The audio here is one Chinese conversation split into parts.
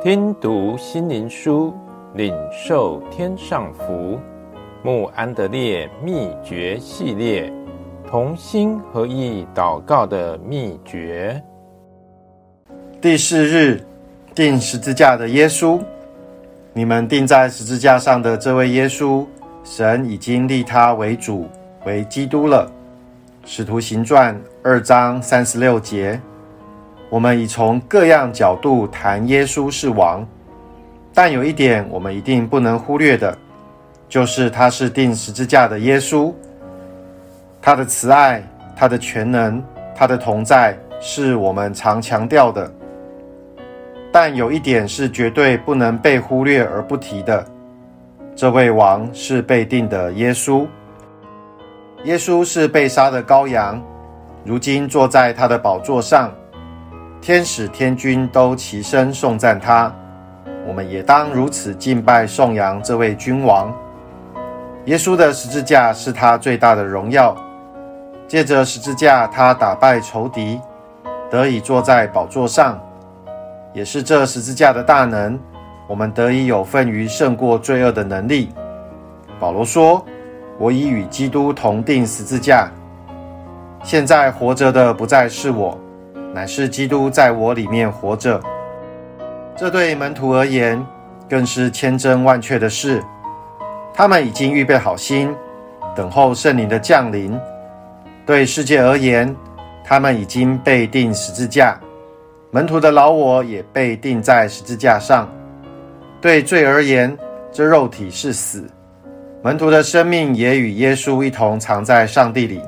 听读心灵书，领受天上福。穆安德烈秘诀系列，同心合意祷告的秘诀。第四日，钉十字架的耶稣，你们钉在十字架上的这位耶稣，神已经立他为主，为基督了。使徒行传二章三十六节。我们已从各样角度谈耶稣是王，但有一点我们一定不能忽略的，就是他是钉十字架的耶稣。他的慈爱、他的全能、他的同在，是我们常强调的。但有一点是绝对不能被忽略而不提的，这位王是被钉的耶稣。耶稣是被杀的羔羊，如今坐在他的宝座上。天使天军都齐声颂赞他，我们也当如此敬拜颂扬这位君王。耶稣的十字架是他最大的荣耀，借着十字架，他打败仇敌，得以坐在宝座上，也是这十字架的大能，我们得以有份于胜过罪恶的能力。保罗说：“我已与基督同钉十字架，现在活着的不再是我。”乃是基督在我里面活着，这对门徒而言更是千真万确的事。他们已经预备好心，等候圣灵的降临。对世界而言，他们已经被钉十字架，门徒的老我也被钉在十字架上。对罪而言，这肉体是死，门徒的生命也与耶稣一同藏在上帝里。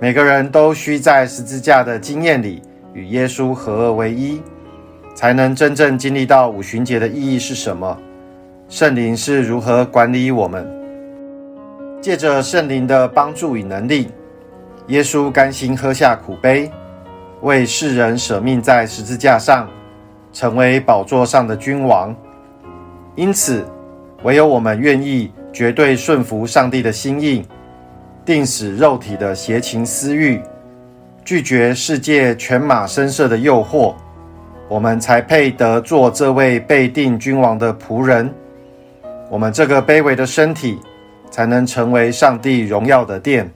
每个人都需在十字架的经验里。与耶稣合而为一，才能真正经历到五旬节的意义是什么？圣灵是如何管理我们？借着圣灵的帮助与能力，耶稣甘心喝下苦杯，为世人舍命在十字架上，成为宝座上的君王。因此，唯有我们愿意绝对顺服上帝的心意，定死肉体的邪情私欲。拒绝世界犬马声色的诱惑，我们才配得做这位被定君王的仆人。我们这个卑微的身体，才能成为上帝荣耀的殿。